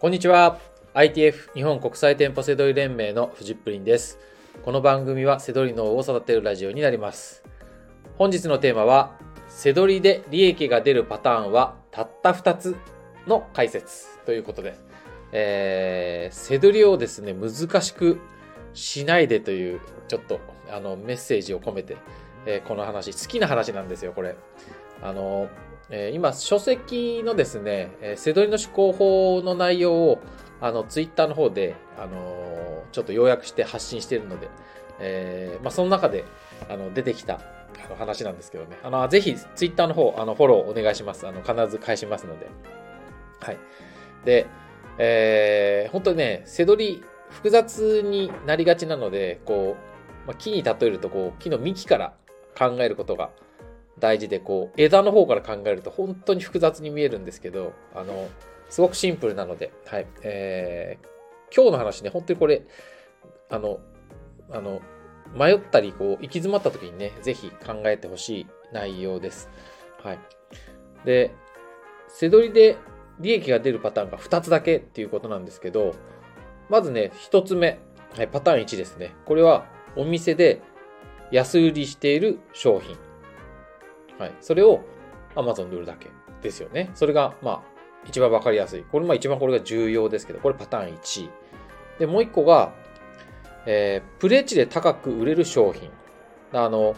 こんにちは。ITF 日本国際店舗セドリ連盟のフジップリンです。この番組はセドリ脳を育てるラジオになります。本日のテーマは、セドリで利益が出るパターンはたった2つの解説ということで、えー、セドリをですね、難しくしないでという、ちょっとあのメッセージを込めて、えーこの話、好きな話なんですよ、これ。あの、えー今、書籍のですね、えーセドリの思考法の内容を、あの、ツイッターの方で、あのーちょっと要約して発信しているので、えーまあ、その中で、あの、出てきた、あの話なんですけどね。あの、ぜひ、ツイッターの方、あの、フォローお願いします。あの、必ず返しますので。はい。で、えー本当にね、セドリ、複雑になりがちなので、こう、まあ、木に例えると、こう、木の幹から考えることが大事で、こう、枝の方から考えると本当に複雑に見えるんですけど、あの、すごくシンプルなので、はい。えー今日の話ね、本当にこれ、あの、あの、迷ったり、こう、行き詰まった時にね、ぜひ考えてほしい内容です。はい。で、背取りで利益が出るパターンが2つだけっていうことなんですけど、まずね、1つ目、はい、パターン1ですね。これは、お店で安売りしている商品。はい。それを Amazon で売るだけですよね。それが、まあ、一番わかりやすい。これ、まあ一番これが重要ですけど、これパターン1。で、もう一個が、えープレ値で高く売れる商品。あの、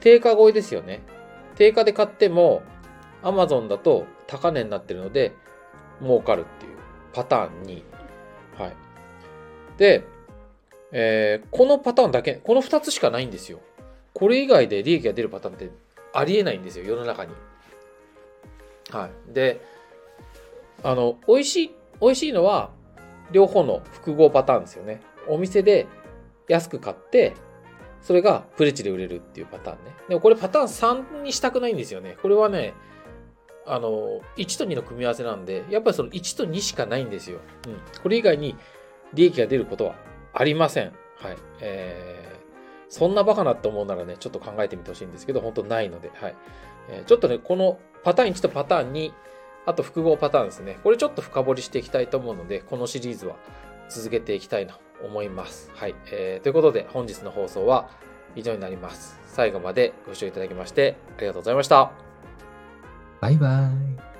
定価超えですよね。定価で買っても、Amazon だと高値になってるので、儲かるっていうパターン2。はい。で、えーこのパターンだけ、この2つしかないんですよ。これ以外で利益が出るパターンってありえないんですよ、世の中に。はい。で、あの、美味しい、美味しいのは、両方の複合パターンですよね。お店で安く買って、それがプレチで売れるっていうパターンね。でもこれパターン3にしたくないんですよね。これはね、あの、1と2の組み合わせなんで、やっぱりその1と2しかないんですよ。うん。これ以外に利益が出ることはありません。はい。え、そんなバカなって思うならね、ちょっと考えてみてほしいんですけど、本当ないので、はい。えーちょっとね、このパターン1とパターン2、あと複合パターンですね。これちょっと深掘りしていきたいと思うので、このシリーズは続けていきたいなと思います。はい。えーということで、本日の放送は以上になります。最後までご視聴いただきましてありがとうございました。バイバイ。